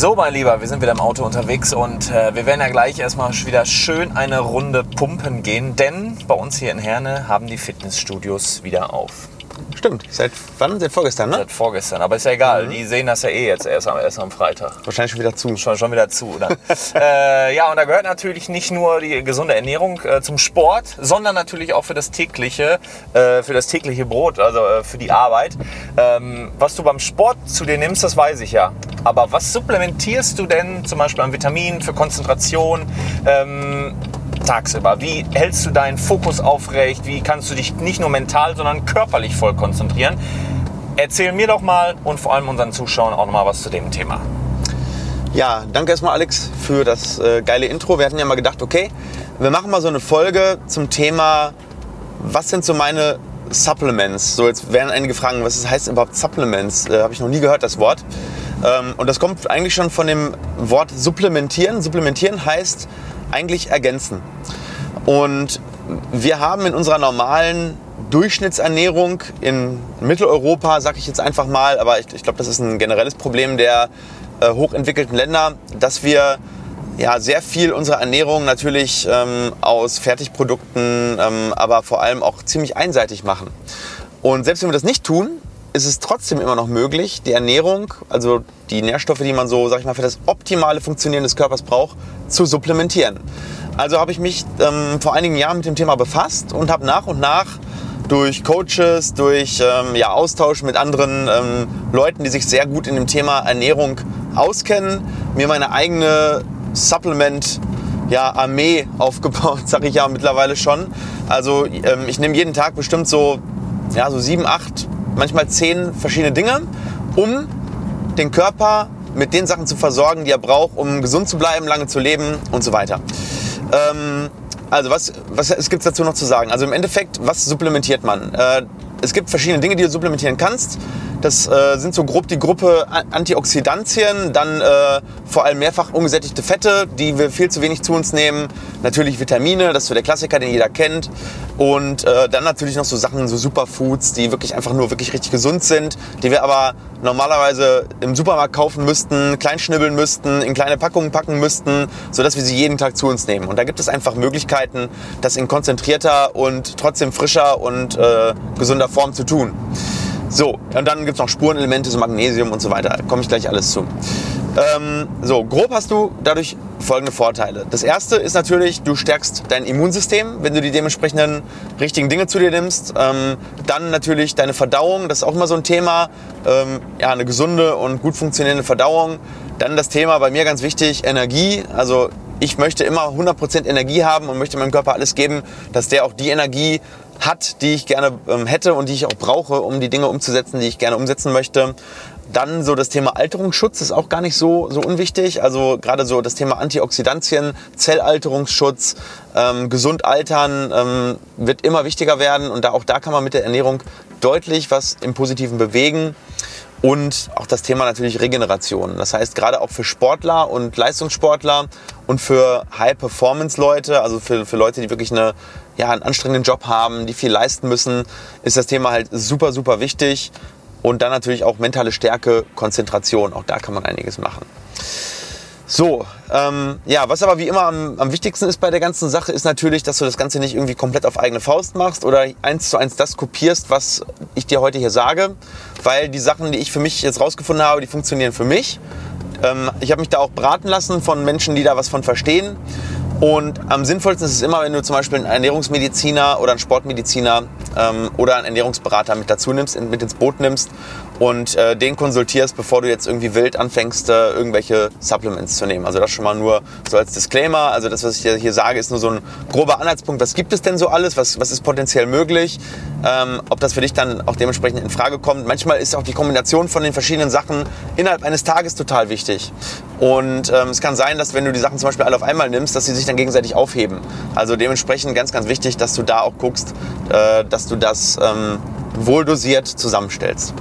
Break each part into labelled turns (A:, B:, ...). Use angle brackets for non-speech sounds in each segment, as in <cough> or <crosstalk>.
A: So, mein Lieber, wir sind wieder im Auto unterwegs und äh, wir werden ja gleich erstmal wieder schön eine Runde pumpen gehen, denn bei uns hier in Herne haben die Fitnessstudios wieder auf.
B: Stimmt. Seit wann? Seit vorgestern, ne?
A: Seit vorgestern, aber ist ja egal. Die sehen das ja eh jetzt erst am, erst am Freitag.
B: Wahrscheinlich schon wieder zu.
A: Schon, schon wieder zu, oder? <laughs> äh, ja, und da gehört natürlich nicht nur die gesunde Ernährung äh, zum Sport, sondern natürlich auch für das tägliche, äh, für das tägliche Brot, also äh, für die Arbeit. Ähm, was du beim Sport zu dir nimmst, das weiß ich ja. Aber was supplementierst du denn zum Beispiel an Vitaminen für Konzentration? Ähm, tagsüber? Wie hältst du deinen Fokus aufrecht? Wie kannst du dich nicht nur mental, sondern körperlich voll konzentrieren? Erzähl mir doch mal und vor allem unseren Zuschauern auch noch mal was zu dem Thema.
B: Ja, danke erstmal Alex für das äh, geile Intro. Wir hatten ja mal gedacht, okay, wir machen mal so eine Folge zum Thema, was sind so meine Supplements? So, jetzt werden einige fragen, was heißt überhaupt Supplements? Äh, Habe ich noch nie gehört, das Wort. Ähm, und das kommt eigentlich schon von dem Wort supplementieren. Supplementieren heißt eigentlich ergänzen. Und wir haben in unserer normalen Durchschnittsernährung in Mitteleuropa, sage ich jetzt einfach mal, aber ich, ich glaube, das ist ein generelles Problem der äh, hochentwickelten Länder, dass wir ja, sehr viel unserer Ernährung natürlich ähm, aus Fertigprodukten, ähm, aber vor allem auch ziemlich einseitig machen. Und selbst wenn wir das nicht tun, ist es trotzdem immer noch möglich, die Ernährung, also die Nährstoffe, die man so, sag ich mal, für das optimale Funktionieren des Körpers braucht, zu supplementieren. Also habe ich mich ähm, vor einigen Jahren mit dem Thema befasst und habe nach und nach durch Coaches, durch ähm, ja, Austausch mit anderen ähm, Leuten, die sich sehr gut in dem Thema Ernährung auskennen, mir meine eigene Supplement ja, Armee <laughs> aufgebaut, sage ich ja mittlerweile schon. Also ähm, ich nehme jeden Tag bestimmt so, ja, so sieben, acht, manchmal zehn verschiedene Dinge, um den Körper mit den Sachen zu versorgen, die er braucht, um gesund zu bleiben, lange zu leben und so weiter. Ähm, also was, was es gibt dazu noch zu sagen? Also im Endeffekt, was supplementiert man? Äh, es gibt verschiedene Dinge, die du supplementieren kannst. Das äh, sind so grob die Gruppe Antioxidantien, dann äh, vor allem mehrfach ungesättigte Fette, die wir viel zu wenig zu uns nehmen. Natürlich Vitamine, das ist so der Klassiker, den jeder kennt. Und äh, dann natürlich noch so Sachen, so Superfoods, die wirklich einfach nur wirklich richtig gesund sind, die wir aber normalerweise im Supermarkt kaufen müssten, kleinschnibbeln müssten, in kleine Packungen packen müssten, sodass wir sie jeden Tag zu uns nehmen. Und da gibt es einfach Möglichkeiten, das in konzentrierter und trotzdem frischer und äh, gesunder Form zu tun. So, und dann gibt es noch Spurenelemente, so Magnesium und so weiter. Komme ich gleich alles zu. Ähm, so, grob hast du dadurch folgende Vorteile. Das erste ist natürlich, du stärkst dein Immunsystem, wenn du die dementsprechenden richtigen Dinge zu dir nimmst. Ähm, dann natürlich deine Verdauung, das ist auch immer so ein Thema. Ähm, ja, eine gesunde und gut funktionierende Verdauung. Dann das Thema bei mir ganz wichtig, Energie. Also ich möchte immer 100% Energie haben und möchte meinem Körper alles geben, dass der auch die Energie hat, die ich gerne ähm, hätte und die ich auch brauche, um die Dinge umzusetzen, die ich gerne umsetzen möchte. Dann so das Thema Alterungsschutz ist auch gar nicht so, so unwichtig. Also gerade so das Thema Antioxidantien, Zellalterungsschutz, ähm, gesund altern ähm, wird immer wichtiger werden und da, auch da kann man mit der Ernährung deutlich was im Positiven bewegen. Und auch das Thema natürlich Regeneration. Das heißt, gerade auch für Sportler und Leistungssportler und für High-Performance-Leute, also für, für Leute, die wirklich eine, ja, einen anstrengenden Job haben, die viel leisten müssen, ist das Thema halt super, super wichtig. Und dann natürlich auch mentale Stärke, Konzentration. Auch da kann man einiges machen. So, ähm, ja, was aber wie immer am, am wichtigsten ist bei der ganzen Sache, ist natürlich, dass du das Ganze nicht irgendwie komplett auf eigene Faust machst oder eins zu eins das kopierst, was ich dir heute hier sage, weil die Sachen, die ich für mich jetzt rausgefunden habe, die funktionieren für mich. Ähm, ich habe mich da auch beraten lassen von Menschen, die da was von verstehen. Und am sinnvollsten ist es immer, wenn du zum Beispiel einen Ernährungsmediziner oder einen Sportmediziner ähm, oder einen Ernährungsberater mit dazu nimmst, mit ins Boot nimmst und äh, den konsultierst, bevor du jetzt irgendwie wild anfängst, äh, irgendwelche Supplements zu nehmen. Also das schon mal nur so als Disclaimer. Also das, was ich hier sage, ist nur so ein grober Anhaltspunkt. Was gibt es denn so alles? Was, was ist potenziell möglich? Ähm, ob das für dich dann auch dementsprechend in Frage kommt. Manchmal ist auch die Kombination von den verschiedenen Sachen innerhalb eines Tages total wichtig. Und ähm, es kann sein, dass wenn du die Sachen zum Beispiel alle auf einmal nimmst, dass sie sich dann gegenseitig aufheben. Also dementsprechend ganz, ganz wichtig, dass du da auch guckst, äh, dass du das ähm, wohl dosiert zusammenstellst.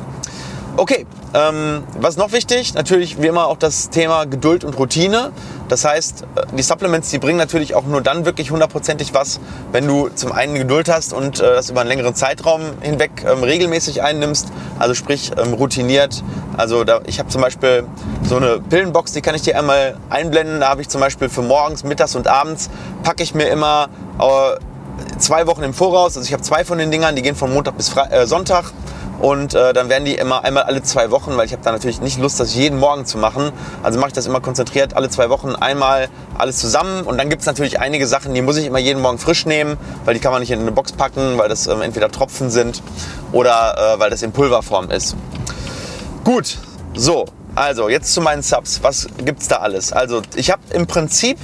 B: Okay, ähm, was noch wichtig? Natürlich wie immer auch das Thema Geduld und Routine. Das heißt, äh, die Supplements, die bringen natürlich auch nur dann wirklich hundertprozentig was, wenn du zum einen Geduld hast und äh, das über einen längeren Zeitraum hinweg ähm, regelmäßig einnimmst. Also sprich ähm, routiniert. Also da, ich habe zum Beispiel so eine Pillenbox, die kann ich dir einmal einblenden. Da habe ich zum Beispiel für morgens, mittags und abends packe ich mir immer äh, zwei Wochen im Voraus. Also ich habe zwei von den Dingern, die gehen von Montag bis Fre äh, Sonntag und äh, dann werden die immer einmal alle zwei Wochen, weil ich habe da natürlich nicht Lust, das jeden Morgen zu machen. Also mache ich das immer konzentriert alle zwei Wochen einmal alles zusammen und dann gibt es natürlich einige Sachen, die muss ich immer jeden Morgen frisch nehmen, weil die kann man nicht in eine Box packen, weil das ähm, entweder Tropfen sind oder äh, weil das in Pulverform ist. Gut, so, also jetzt zu meinen Subs. Was gibt's da alles? Also ich habe im Prinzip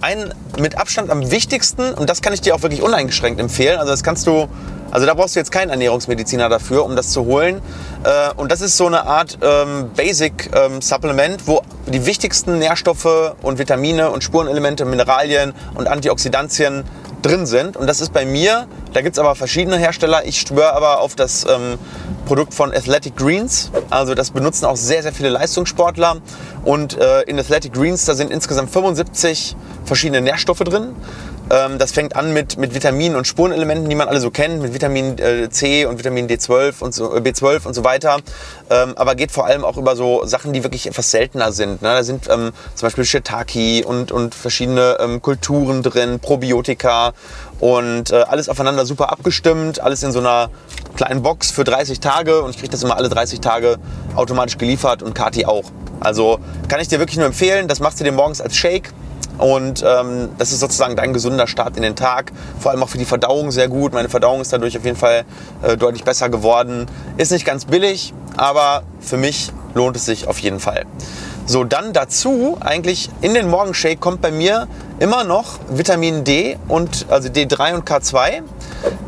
B: einen mit Abstand am wichtigsten und das kann ich dir auch wirklich uneingeschränkt empfehlen. Also das kannst du also da brauchst du jetzt keinen Ernährungsmediziner dafür, um das zu holen. Äh, und das ist so eine Art ähm, Basic ähm, Supplement, wo die wichtigsten Nährstoffe und Vitamine und Spurenelemente, Mineralien und Antioxidantien drin sind. Und das ist bei mir, da gibt es aber verschiedene Hersteller. Ich schwöre aber auf das ähm, Produkt von Athletic Greens. Also das benutzen auch sehr, sehr viele Leistungssportler. Und äh, in Athletic Greens, da sind insgesamt 75 verschiedene Nährstoffe drin. Ähm, das fängt an mit, mit Vitaminen und Spurenelementen, die man alle so kennt, mit Vitamin äh, C und Vitamin D12 und so, äh, B12 und so weiter. Ähm, aber geht vor allem auch über so Sachen, die wirklich etwas seltener sind. Ne? Da sind ähm, zum Beispiel Shiitake und, und verschiedene ähm, Kulturen drin, Probiotika und äh, alles aufeinander super abgestimmt, alles in so einer kleinen Box für 30 Tage und ich kriege das immer alle 30 Tage automatisch geliefert und Kati auch. Also kann ich dir wirklich nur empfehlen, das machst du dir morgens als Shake und ähm, das ist sozusagen dein gesunder Start in den Tag. Vor allem auch für die Verdauung sehr gut. Meine Verdauung ist dadurch auf jeden Fall äh, deutlich besser geworden. Ist nicht ganz billig, aber für mich lohnt es sich auf jeden Fall. So, dann dazu, eigentlich in den Morgenshake kommt bei mir immer noch Vitamin D und also D3 und K2.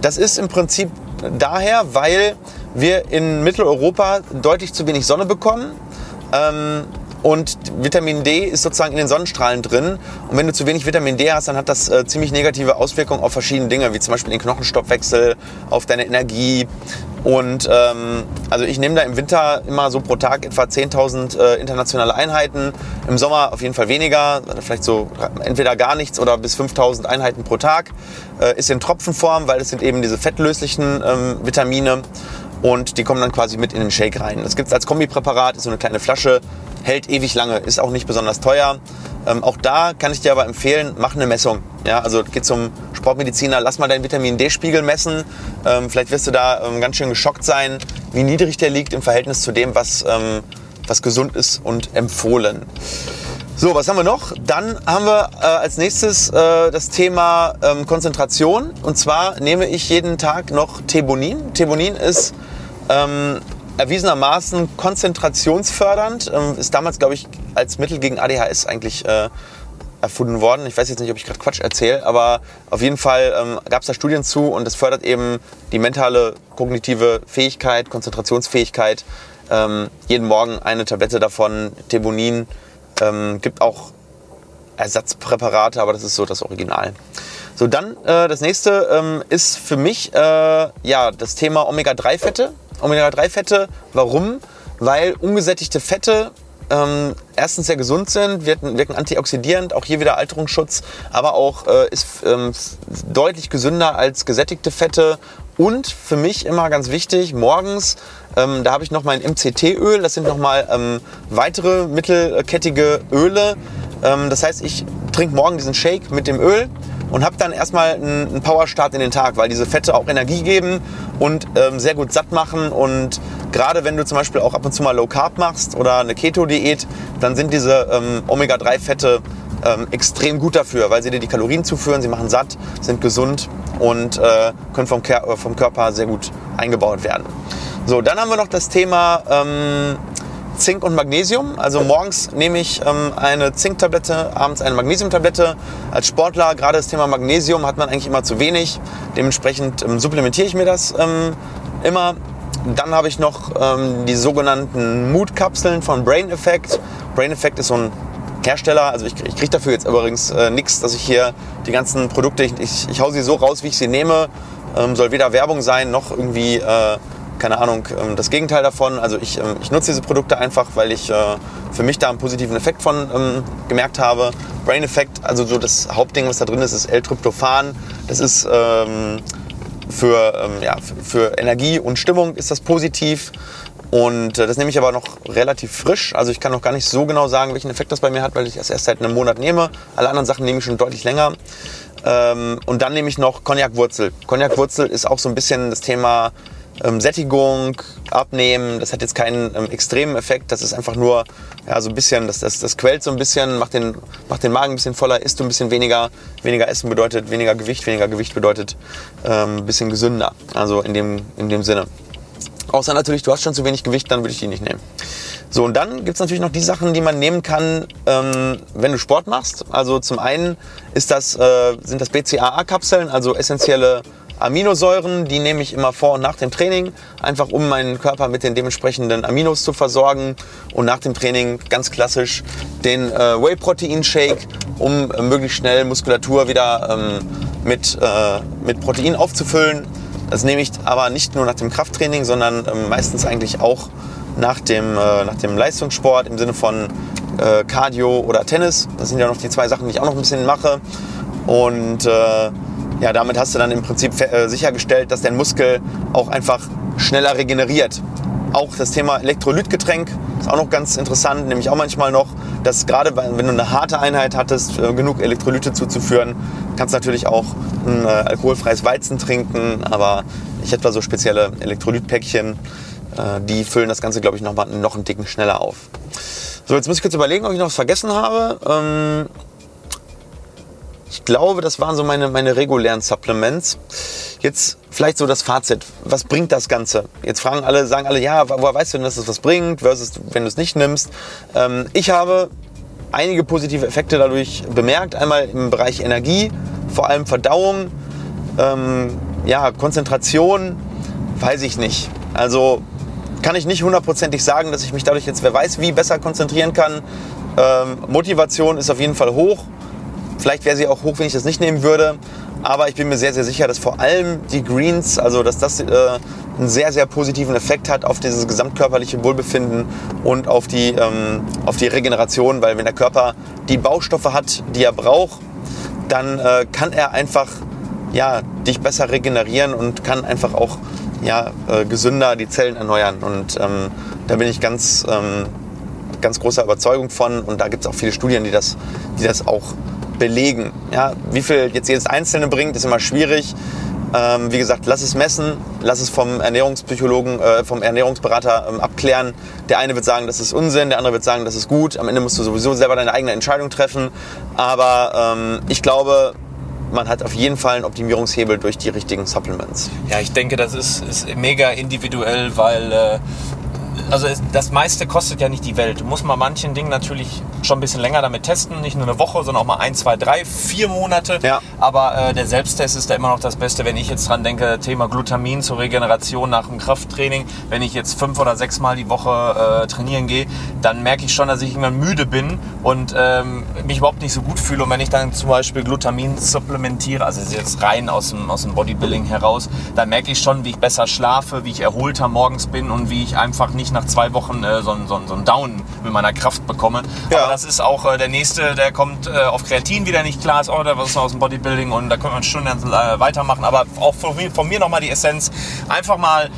B: Das ist im Prinzip daher, weil wir in Mitteleuropa deutlich zu wenig Sonne bekommen. Ähm, und Vitamin D ist sozusagen in den Sonnenstrahlen drin. Und wenn du zu wenig Vitamin D hast, dann hat das äh, ziemlich negative Auswirkungen auf verschiedene Dinge, wie zum Beispiel den Knochenstoffwechsel, auf deine Energie. Und ähm, also ich nehme da im Winter immer so pro Tag etwa 10.000 äh, internationale Einheiten. Im Sommer auf jeden Fall weniger, vielleicht so entweder gar nichts oder bis 5.000 Einheiten pro Tag. Äh, ist in Tropfenform, weil es sind eben diese fettlöslichen ähm, Vitamine und die kommen dann quasi mit in den Shake rein. Das gibt es als Kombipräparat, ist so eine kleine Flasche, hält ewig lange, ist auch nicht besonders teuer. Ähm, auch da kann ich dir aber empfehlen, mach eine Messung. Ja, also geh zum Sportmediziner, lass mal deinen Vitamin D-Spiegel messen. Ähm, vielleicht wirst du da ähm, ganz schön geschockt sein, wie niedrig der liegt im Verhältnis zu dem, was, ähm, was gesund ist und empfohlen. So, was haben wir noch? Dann haben wir äh, als nächstes äh, das Thema ähm, Konzentration. Und zwar nehme ich jeden Tag noch Thebonin. Thebonin ist ähm, erwiesenermaßen konzentrationsfördernd. Ähm, ist damals, glaube ich, als Mittel gegen ADHS eigentlich äh, erfunden worden. Ich weiß jetzt nicht, ob ich gerade Quatsch erzähle, aber auf jeden Fall ähm, gab es da Studien zu und es fördert eben die mentale, kognitive Fähigkeit, Konzentrationsfähigkeit. Ähm, jeden Morgen eine Tablette davon, Thebonin. Ähm, gibt auch Ersatzpräparate, aber das ist so das Original. So, dann äh, das nächste ähm, ist für mich äh, ja, das Thema Omega-3-Fette. Omega-3-Fette, warum? Weil ungesättigte Fette ähm, erstens sehr gesund sind, wirken, wirken, antioxidierend, auch hier wieder Alterungsschutz, aber auch äh, ist ähm, deutlich gesünder als gesättigte Fette. Und für mich immer ganz wichtig, morgens, ähm, da habe ich noch mein MCT-Öl, das sind nochmal ähm, weitere mittelkettige Öle. Ähm, das heißt, ich trinke morgen diesen Shake mit dem Öl und habe dann erstmal einen, Powerstart in den Tag, weil diese Fette auch Energie geben und ähm, sehr gut satt machen. Und gerade wenn du zum Beispiel auch ab und zu mal Low Carb machst oder eine Keto-Diät, dann sind diese ähm, Omega-3-Fette ähm, extrem gut dafür, weil sie dir die Kalorien zuführen, sie machen satt, sind gesund und äh, können vom, vom, Körper sehr gut eingebaut werden. So, dann haben wir noch das Thema ähm, Zink und Magnesium. Also morgens nehme ich ähm, eine Zinktablette, abends eine Magnesiumtablette. Als Sportler, gerade das Thema Magnesium, hat man eigentlich immer zu wenig. Dementsprechend ähm, supplementiere ich mir das ähm, immer. Dann habe ich noch ähm, die sogenannten Mood-Kapseln von Brain Effect. Brain Effect ist so ein Hersteller, also ich, ich kriege dafür jetzt übrigens äh, nichts, dass ich hier die ganzen Produkte, ich, ich, ich hau sie so raus, wie ich sie nehme. Ähm, soll weder Werbung sein, noch irgendwie... Äh, keine Ahnung, ähm, das Gegenteil davon. Also ich, ähm, ich nutze diese Produkte einfach, weil ich äh, für mich da einen positiven Effekt von ähm, gemerkt habe. Brain Effect, also so das Hauptding, was da drin ist, ist L-Tryptophan. Das ist für, ja, für Energie und Stimmung ist das positiv. Und äh, das nehme ich aber noch relativ frisch. Also ich kann noch gar nicht so genau sagen, welchen Effekt das bei mir hat, weil ich es erst seit einem Monat nehme. Alle anderen Sachen nehme ich schon deutlich länger. Und dann nehme ich noch Cognac-Wurzel. Cognac-Wurzel ist auch so ein bisschen das Thema ähm, Sättigung, Abnehmen. Das hat jetzt keinen ähm, extremen Effekt. Das ist einfach nur ja, so ein bisschen, das, das, das quält so ein bisschen, macht den, macht den Magen ein bisschen voller, isst du ein bisschen weniger. Weniger Essen bedeutet weniger Gewicht, weniger Gewicht bedeutet ähm, ein bisschen gesünder. Also in dem, in dem Sinne. Außer natürlich, du hast schon zu wenig Gewicht, dann würde ich die nicht nehmen. So, und dann gibt es natürlich noch die Sachen, die man nehmen kann, ähm, wenn du Sport machst. Also zum einen ist das, äh, sind das BCAA-Kapseln, also essentielle Aminosäuren, die nehme ich immer vor und nach dem Training, einfach um meinen Körper mit den dementsprechenden Aminos zu versorgen. Und nach dem Training ganz klassisch den äh, Whey-Protein-Shake, um äh, möglichst schnell Muskulatur wieder ähm, mit, äh, mit Protein aufzufüllen. Das nehme ich aber nicht nur nach dem Krafttraining, sondern ähm, meistens eigentlich auch nach dem, äh, nach dem Leistungssport im Sinne von äh, Cardio oder Tennis. Das sind ja noch die zwei Sachen, die ich auch noch ein bisschen mache. Und äh, ja, damit hast du dann im Prinzip äh, sichergestellt, dass dein Muskel auch einfach schneller regeneriert. Auch das Thema Elektrolytgetränk ist auch noch ganz interessant, nämlich auch manchmal noch, dass gerade wenn du eine harte Einheit hattest, äh, genug Elektrolyte zuzuführen, kannst du natürlich auch ein äh, alkoholfreies Weizen trinken, aber ich hätte da so spezielle Elektrolytpäckchen, die füllen das Ganze, glaube ich, noch, mal, noch einen Dicken schneller auf. So, jetzt muss ich kurz überlegen, ob ich noch was vergessen habe. Ähm, ich glaube, das waren so meine, meine regulären Supplements. Jetzt vielleicht so das Fazit. Was bringt das Ganze? Jetzt fragen alle, sagen alle, ja, woher weißt du denn, dass es was bringt, versus wenn du es nicht nimmst? Ähm, ich habe einige positive Effekte dadurch bemerkt. Einmal im Bereich Energie, vor allem Verdauung, ähm, ja, Konzentration, weiß ich nicht. Also kann ich nicht hundertprozentig sagen, dass ich mich dadurch jetzt, wer weiß, wie besser konzentrieren kann. Ähm, Motivation ist auf jeden Fall hoch. Vielleicht wäre sie auch hoch, wenn ich das nicht nehmen würde. Aber ich bin mir sehr, sehr sicher, dass vor allem die Greens, also dass das äh, einen sehr, sehr positiven Effekt hat auf dieses gesamtkörperliche Wohlbefinden und auf die, ähm, auf die Regeneration. Weil wenn der Körper die Baustoffe hat, die er braucht, dann äh, kann er einfach ja, dich besser regenerieren und kann einfach auch ja, äh, gesünder die Zellen erneuern. Und ähm, da bin ich ganz, ähm, ganz großer Überzeugung von. Und da gibt es auch viele Studien, die das, die das auch belegen. Ja, wie viel jetzt jedes Einzelne bringt, ist immer schwierig. Ähm, wie gesagt, lass es messen, lass es vom Ernährungspsychologen, äh, vom Ernährungsberater ähm, abklären. Der eine wird sagen, das ist Unsinn, der andere wird sagen, das ist gut. Am Ende musst du sowieso selber deine eigene Entscheidung treffen. Aber ähm, ich glaube, man hat auf jeden Fall einen Optimierungshebel durch die richtigen Supplements.
A: Ja, ich denke, das ist, ist mega individuell, weil äh, also das meiste kostet ja nicht die Welt. Du musst mal manchen Dingen natürlich schon ein bisschen länger damit testen. Nicht nur eine Woche, sondern auch mal ein, zwei, drei, vier Monate.
B: Ja.
A: Aber äh, der Selbsttest ist da immer noch das Beste. Wenn ich jetzt dran denke, Thema Glutamin zur Regeneration nach dem Krafttraining. Wenn ich jetzt fünf oder sechs Mal die Woche äh, trainieren gehe, dann merke ich schon, dass ich irgendwann müde bin und ähm, mich überhaupt nicht so gut fühle. Und wenn ich dann zum Beispiel Glutamin supplementiere, also jetzt rein aus dem, aus dem Bodybuilding heraus, dann merke ich schon, wie ich besser schlafe, wie ich erholter morgens bin und wie ich einfach nicht nach zwei Wochen äh, so, so, so einen Down mit meiner Kraft bekomme. Ja. Das ist auch äh, der nächste, der kommt äh, auf Kreatin wieder nicht klar, ist auch da was aus dem Bodybuilding und da können wir Stunden äh, weitermachen. Aber auch von mir, von mir nochmal die Essenz. Einfach mal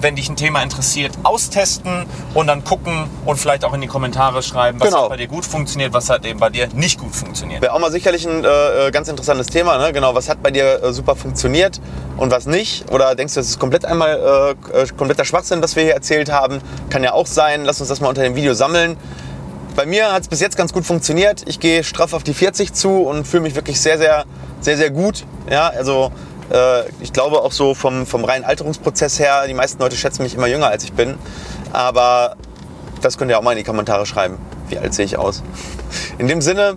A: wenn dich ein Thema interessiert, austesten und dann gucken und vielleicht auch in die Kommentare schreiben, was genau. hat bei dir gut funktioniert, was hat eben bei dir nicht gut funktioniert.
B: Wäre auch mal sicherlich ein äh, ganz interessantes Thema, ne? genau, was hat bei dir äh, super funktioniert und was nicht? Oder denkst du, das ist komplett einmal äh, kompletter Schwachsinn, was wir hier erzählt haben? Kann ja auch sein, lass uns das mal unter dem Video sammeln. Bei mir hat es bis jetzt ganz gut funktioniert. Ich gehe straff auf die 40 zu und fühle mich wirklich sehr, sehr, sehr, sehr gut. Ja, also äh, ich glaube auch so vom, vom reinen Alterungsprozess her, die meisten Leute schätzen mich immer jünger als ich bin. Aber das könnt ihr auch mal in die Kommentare schreiben. Wie alt sehe ich aus? In dem Sinne,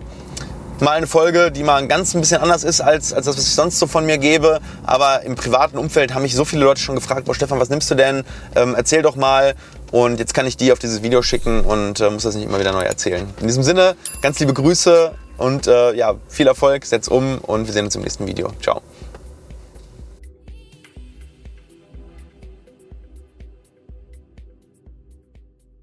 B: mal eine Folge, die mal ein ganz ein bisschen anders ist als, als das, was ich sonst so von mir gebe. Aber im privaten Umfeld haben mich so viele Leute schon gefragt, boah Stefan, was nimmst du denn? Ähm, erzähl doch mal. Und jetzt kann ich die auf dieses Video schicken und äh, muss das nicht immer wieder neu erzählen. In diesem Sinne, ganz liebe Grüße und äh, ja, viel Erfolg, setz um und wir sehen uns im nächsten Video. Ciao.